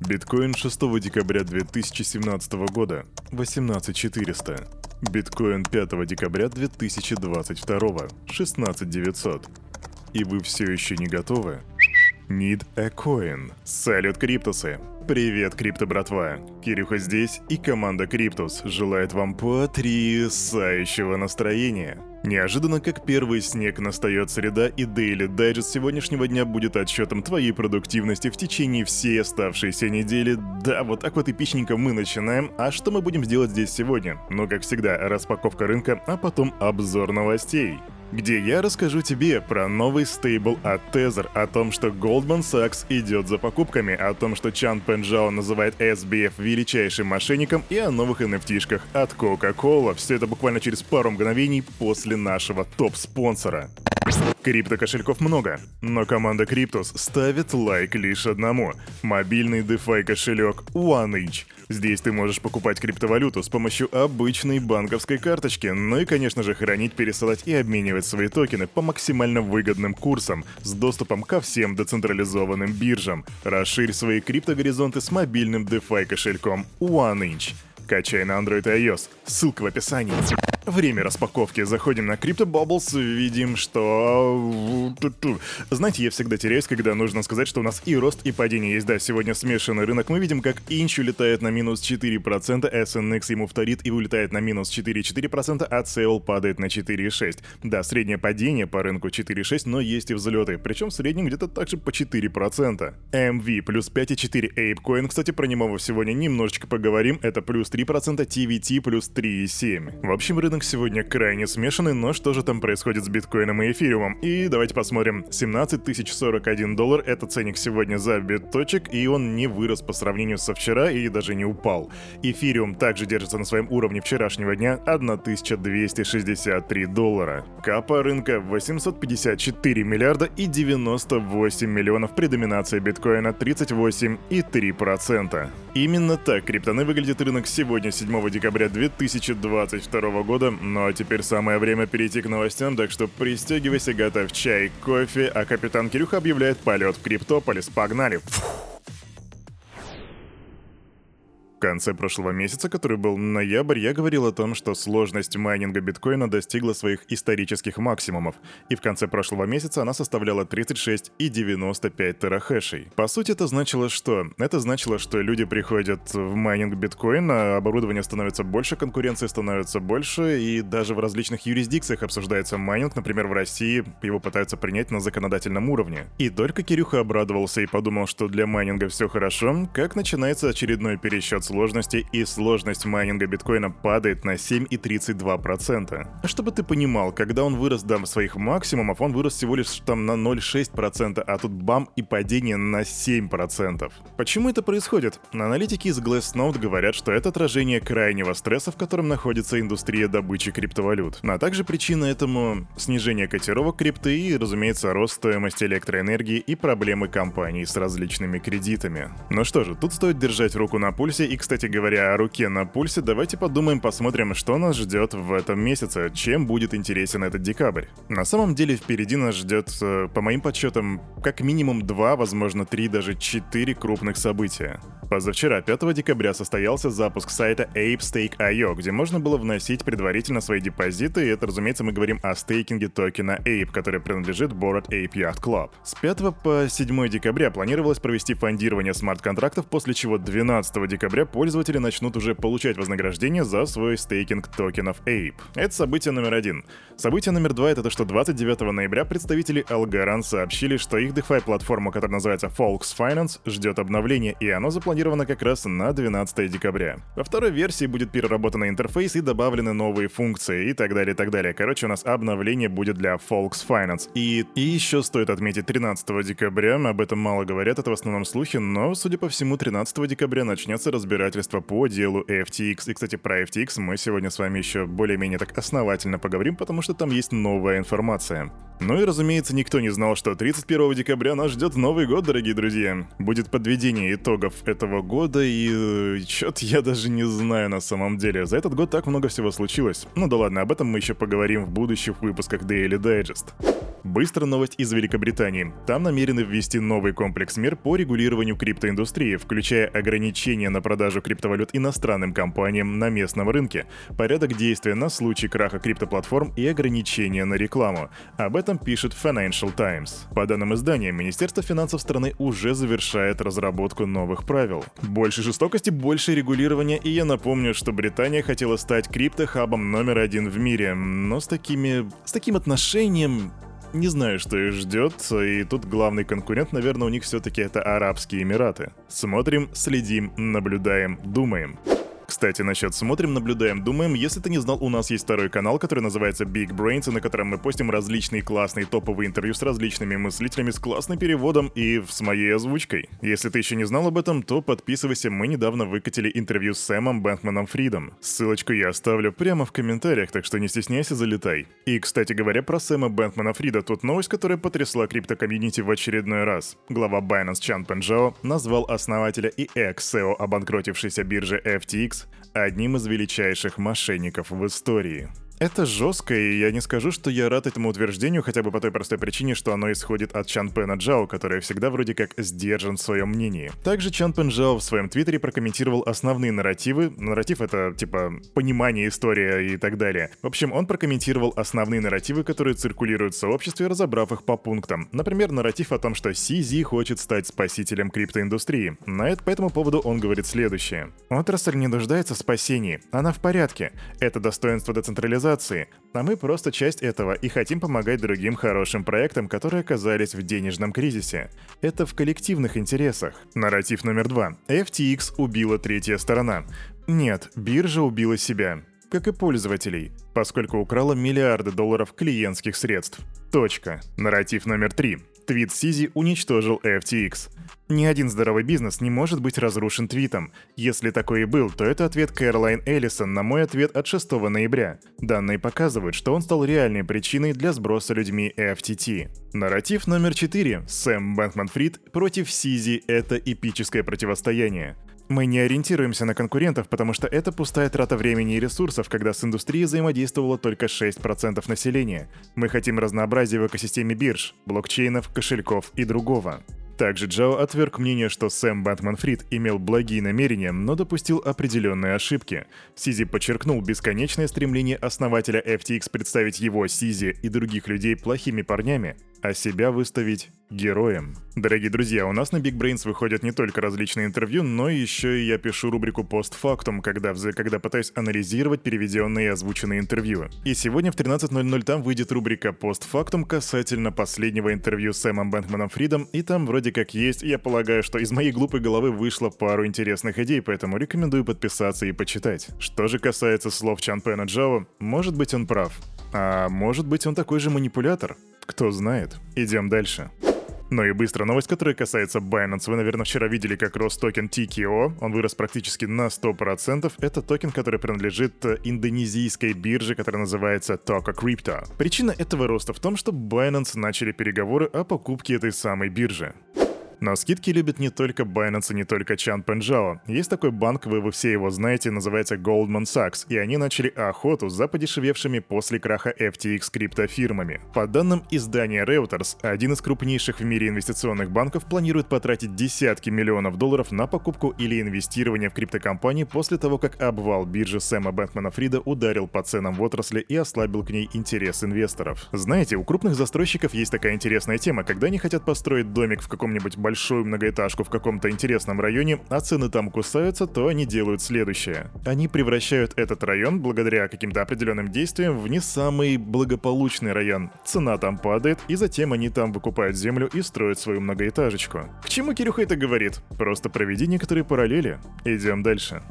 Биткоин 6 декабря 2017 года 18400. Биткоин 5 декабря 2022 16900. И вы все еще не готовы? Need a coin. Салют, Криптусы! Привет, Крипто братва! Кирюха здесь, и команда Криптус желает вам потрясающего настроения. Неожиданно, как первый снег, настает среда, и Daily Digest сегодняшнего дня будет отчетом твоей продуктивности в течение всей оставшейся недели. Да, вот так вот эпичненько мы начинаем. А что мы будем делать здесь сегодня? Ну, как всегда, распаковка рынка, а потом обзор новостей где я расскажу тебе про новый стейбл от Tether, о том, что Goldman Sachs идет за покупками, о том, что Чан Пенджао называет SBF величайшим мошенником и о новых NFT-шках от Coca-Cola. Все это буквально через пару мгновений после нашего топ-спонсора. Крипто-кошельков много, но команда Cryptos ставит лайк лишь одному – мобильный DeFi кошелек OneInch. Здесь ты можешь покупать криптовалюту с помощью обычной банковской карточки, ну и, конечно же, хранить, пересылать и обменивать свои токены по максимально выгодным курсам с доступом ко всем децентрализованным биржам. Расширь свои криптогоризонты с мобильным DeFi кошельком OneInch. Качай на Android и iOS. Ссылка в описании. Время распаковки. Заходим на Crypto Bubbles, видим, что... Знаете, я всегда теряюсь, когда нужно сказать, что у нас и рост, и падение есть. Да, сегодня смешанный рынок. Мы видим, как Инч улетает на минус 4%, SNX ему вторит и улетает на минус 4,4%, а Cell падает на 4,6%. Да, среднее падение по рынку 4,6%, но есть и взлеты. Причем в среднем где-то также по 4%. MV плюс 5,4%. ApeCoin, кстати, про него сегодня немножечко поговорим. Это плюс 3%, TVT плюс 3,7%. В общем, рынок сегодня крайне смешанный, но что же там происходит с биткоином и эфириумом? И давайте посмотрим. 17 041 доллар — это ценник сегодня за биточек, и он не вырос по сравнению со вчера и даже не упал. Эфириум также держится на своем уровне вчерашнего дня 1263 доллара. Капа рынка 854 миллиарда и 98 миллионов при доминации биткоина 38,3%. Именно так криптоны выглядит рынок сегодня, 7 декабря 2022 года. Ну а теперь самое время перейти к новостям, так что пристегивайся, готовь чай, кофе, а капитан Кирюха объявляет полет в Криптополис. Погнали! Фух. В конце прошлого месяца, который был ноябрь, я говорил о том, что сложность майнинга биткоина достигла своих исторических максимумов, и в конце прошлого месяца она составляла 36,95 терахэшей. По сути, это значило что? Это значило, что люди приходят в майнинг биткоина, оборудование становится больше, конкуренции становится больше, и даже в различных юрисдикциях обсуждается майнинг, например, в России его пытаются принять на законодательном уровне. И только Кирюха обрадовался и подумал, что для майнинга все хорошо, как начинается очередной пересчет сложности, и сложность майнинга биткоина падает на 7,32%. А чтобы ты понимал, когда он вырос до своих максимумов, он вырос всего лишь там на 0,6%, а тут бам и падение на 7%. Почему это происходит? Аналитики из Glassnode говорят, что это отражение крайнего стресса, в котором находится индустрия добычи криптовалют. А также причина этому снижение котировок крипты и, разумеется, рост стоимости электроэнергии и проблемы компаний с различными кредитами. Ну что же, тут стоит держать руку на пульсе и и, кстати говоря, о руке на пульсе, давайте подумаем, посмотрим, что нас ждет в этом месяце, чем будет интересен этот декабрь. На самом деле впереди нас ждет, э, по моим подсчетам, как минимум два, возможно три, даже четыре крупных события. Позавчера, 5 декабря, состоялся запуск сайта ApeStake.io, где можно было вносить предварительно свои депозиты, и это, разумеется, мы говорим о стейкинге токена Ape, который принадлежит Bored Ape Yacht Club. С 5 по 7 декабря планировалось провести фондирование смарт-контрактов, после чего 12 декабря пользователи начнут уже получать вознаграждение за свой стейкинг токенов Ape. Это событие номер один. Событие номер два — это то, что 29 ноября представители Algorand сообщили, что их DeFi-платформа, которая называется Folks Finance, ждет обновления, и оно запланировано как раз на 12 декабря. Во второй версии будет переработан интерфейс и добавлены новые функции и так далее, и так далее. Короче, у нас обновление будет для Folks Finance. И, и еще стоит отметить 13 декабря, об этом мало говорят, это в основном слухи, но, судя по всему, 13 декабря начнется разбираться разбирательства по делу FTX. И, кстати, про FTX мы сегодня с вами еще более-менее так основательно поговорим, потому что там есть новая информация. Ну и, разумеется, никто не знал, что 31 декабря нас ждет Новый год, дорогие друзья. Будет подведение итогов этого года, и э, чё-то я даже не знаю на самом деле. За этот год так много всего случилось. Ну да ладно, об этом мы еще поговорим в будущих выпусках Daily Digest. Быстрая новость из Великобритании. Там намерены ввести новый комплекс мер по регулированию криптоиндустрии, включая ограничения на продажу криптовалют иностранным компаниям на местном рынке, порядок действия на случай краха криптоплатформ и ограничения на рекламу. Об этом пишет Financial Times. По данным издания, Министерство финансов страны уже завершает разработку новых правил. Больше жестокости, больше регулирования, и я напомню, что Британия хотела стать криптохабом номер один в мире, но с такими... с таким отношением не знаю, что их ждет, и тут главный конкурент, наверное, у них все-таки это Арабские Эмираты. Смотрим, следим, наблюдаем, думаем. Кстати, насчет смотрим, наблюдаем, думаем, если ты не знал, у нас есть второй канал, который называется Big Brains, на котором мы постим различные классные топовые интервью с различными мыслителями с классным переводом и с моей озвучкой. Если ты еще не знал об этом, то подписывайся, мы недавно выкатили интервью с Сэмом Бэнкманом Фридом. Ссылочку я оставлю прямо в комментариях, так что не стесняйся, залетай. И, кстати говоря, про Сэма Бэнкмана Фрида, тут новость, которая потрясла криптокомьюнити в очередной раз. Глава Binance Чанпэн Чжао назвал основателя и экс- CEO обанкротившейся биржи FTX одним из величайших мошенников в истории. Это жестко, и я не скажу, что я рад этому утверждению хотя бы по той простой причине, что оно исходит от Чан Пена Джао, который всегда вроде как сдержан в своем мнении. Также Чан Пен Джао в своем твиттере прокомментировал основные нарративы. Нарратив — это, типа, понимание, история и так далее. В общем, он прокомментировал основные нарративы, которые циркулируют в сообществе, разобрав их по пунктам. Например, нарратив о том, что CZ хочет стать спасителем криптоиндустрии. На это по этому поводу он говорит следующее. «Отрасль не нуждается в спасении. Она в порядке. Это достоинство децентрализации организации, а мы просто часть этого и хотим помогать другим хорошим проектам, которые оказались в денежном кризисе. Это в коллективных интересах. Нарратив номер два. FTX убила третья сторона. Нет, биржа убила себя как и пользователей, поскольку украла миллиарды долларов клиентских средств. Точка. Нарратив номер три. Твит Сизи уничтожил FTX. Ни один здоровый бизнес не может быть разрушен твитом. Если такой и был, то это ответ Кэролайн Эллисон на мой ответ от 6 ноября. Данные показывают, что он стал реальной причиной для сброса людьми FTT. Нарратив номер 4. Сэм Бэнкман Фрид против Сизи – это эпическое противостояние. Мы не ориентируемся на конкурентов, потому что это пустая трата времени и ресурсов, когда с индустрией взаимодействовало только 6% населения. Мы хотим разнообразия в экосистеме бирж, блокчейнов, кошельков и другого. Также Джао отверг мнение, что Сэм Бэтмен Фрид имел благие намерения, но допустил определенные ошибки. Сизи подчеркнул бесконечное стремление основателя FTX представить его, Сизи и других людей плохими парнями, а себя выставить героем. Дорогие друзья, у нас на Big Brains выходят не только различные интервью, но еще и я пишу рубрику постфактум, когда, когда пытаюсь анализировать переведенные и озвученные интервью. И сегодня в 13.00 там выйдет рубрика постфактум касательно последнего интервью с Сэмом Бэнкманом Фридом, и там вроде как есть, я полагаю, что из моей глупой головы вышло пару интересных идей, поэтому рекомендую подписаться и почитать. Что же касается слов Чанпэна Чжао, может быть он прав. А может быть он такой же манипулятор? Кто знает. Идем дальше. Ну и быстрая новость, которая касается Binance. Вы, наверное, вчера видели, как рос токен TKO. Он вырос практически на 100%. Это токен, который принадлежит э, индонезийской бирже, которая называется Tokocrypto. Причина этого роста в том, что Binance начали переговоры о покупке этой самой биржи. Но скидки любят не только Binance и не только Чан Пенжао. Есть такой банк, вы, вы все его знаете, называется Goldman Sachs, и они начали охоту за подешевевшими после краха FTX криптофирмами. По данным издания Reuters, один из крупнейших в мире инвестиционных банков планирует потратить десятки миллионов долларов на покупку или инвестирование в криптокомпании после того, как обвал биржи Сэма Бэнкмана Фрида ударил по ценам в отрасли и ослабил к ней интерес инвесторов. Знаете, у крупных застройщиков есть такая интересная тема, когда они хотят построить домик в каком-нибудь большую многоэтажку в каком-то интересном районе, а цены там кусаются, то они делают следующее. Они превращают этот район, благодаря каким-то определенным действиям, в не самый благополучный район. Цена там падает, и затем они там выкупают землю и строят свою многоэтажечку. К чему Кирюха это говорит? Просто проведи некоторые параллели. Идем дальше.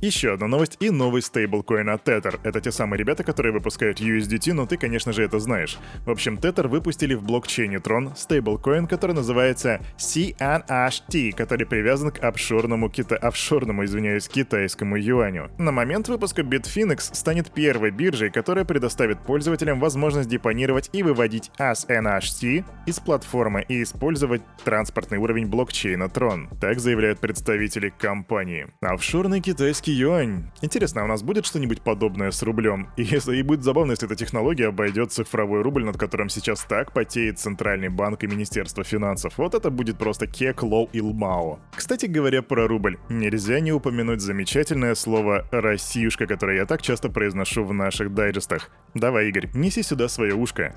Еще одна новость и новый стейблкоин от Tether. Это те самые ребята, которые выпускают USDT, но ты, конечно же, это знаешь. В общем, Tether выпустили в блокчейне Tron стейблкоин, который называется CNHT, который привязан к офшорному, кита... офшорному, извиняюсь, китайскому юаню. На момент выпуска Bitfinex станет первой биржей, которая предоставит пользователям возможность депонировать и выводить ASNHT из платформы и использовать транспортный уровень блокчейна Tron. Так заявляют представители компании. Офшорный китайский юань. Интересно, а у нас будет что-нибудь подобное с рублем? И, если, и будет забавно, если эта технология обойдет цифровой рубль, над которым сейчас так потеет Центральный банк и Министерство финансов. Вот это будет просто кек, lol и lmao. Кстати говоря про рубль, нельзя не упомянуть замечательное слово «россиюшка», которое я так часто произношу в наших дайджестах. Давай, Игорь, неси сюда свое ушко.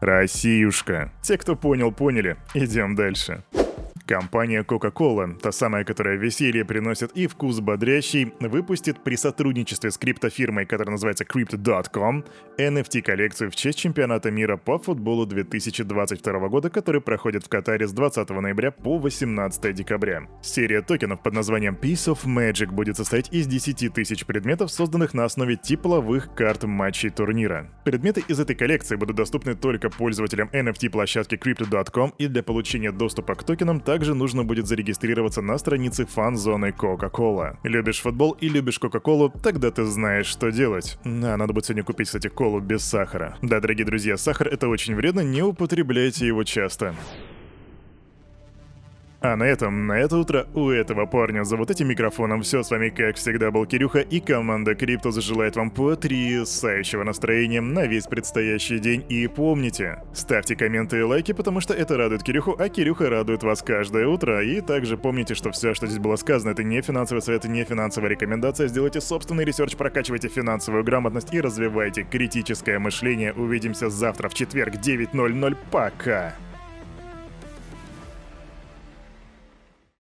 Россиюшка. Те, кто понял, поняли. Идем дальше. Компания Coca-Cola, та самая, которая веселье приносит и вкус бодрящий, выпустит при сотрудничестве с криптофирмой, которая называется Crypto.com, NFT-коллекцию в честь чемпионата мира по футболу 2022 года, который проходит в Катаре с 20 ноября по 18 декабря. Серия токенов под названием Piece of Magic будет состоять из 10 тысяч предметов, созданных на основе тепловых карт матчей турнира. Предметы из этой коллекции будут доступны только пользователям NFT-площадки Crypto.com и для получения доступа к токенам также нужно будет зарегистрироваться на странице фан-зоны Coca-Cola. Любишь футбол и любишь Кока-Колу, тогда ты знаешь, что делать. Да, надо будет сегодня купить, кстати, колу без сахара. Да, дорогие друзья, сахар это очень вредно, не употребляйте его часто. А на этом, на это утро у этого парня за вот этим микрофоном все с вами, как всегда, был Кирюха, и команда Криптус желает вам потрясающего настроения на весь предстоящий день. И помните, ставьте комменты и лайки, потому что это радует Кирюху, а Кирюха радует вас каждое утро. И также помните, что все, что здесь было сказано, это не финансовый совет, не финансовая рекомендация. Сделайте собственный research, прокачивайте финансовую грамотность и развивайте критическое мышление. Увидимся завтра в четверг 9.00. Пока!